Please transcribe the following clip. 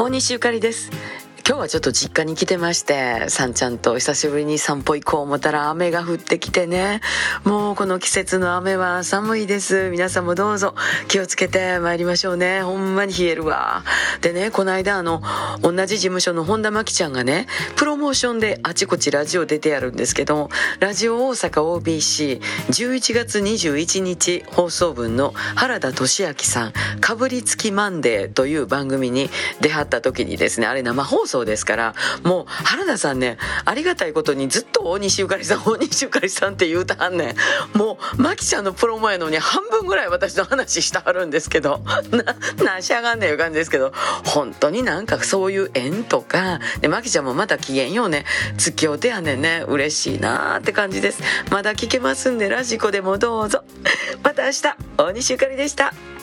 大西ゆかりです。今日はちょっと実家に来てまして、さんちゃんと久しぶりに散歩行こう思ったら雨が降ってきてね。もうこの季節の雨は寒いです。皆さんもどうぞ気をつけて参りましょうね。ほんまに冷えるわ。でね、この間あの、同じ事務所の本田真紀ちゃんがね、プロモーションであちこちラジオ出てやるんですけど、ラジオ大阪 OBC、11月21日放送分の原田俊明さん、かぶりつきマンデーという番組に出はった時にですね、あれ生放送ですから、もう原田さんね、ありがたいことにずっと大西ゆかりさん、大西ゆかりさんって言うたはんねん。もう、マキちゃんのプロモやのに半分ぐらい私の話してはるんですけど、な、なしやがんねんいう感じですけど、本当になんかそういう縁とか、で、マキちゃんもまた機嫌ようね、付き合うてやねんね、嬉しいなーって感じです。まだ聞けますんで、ラジコでもどうぞ。また明日、大西ゆかりでした。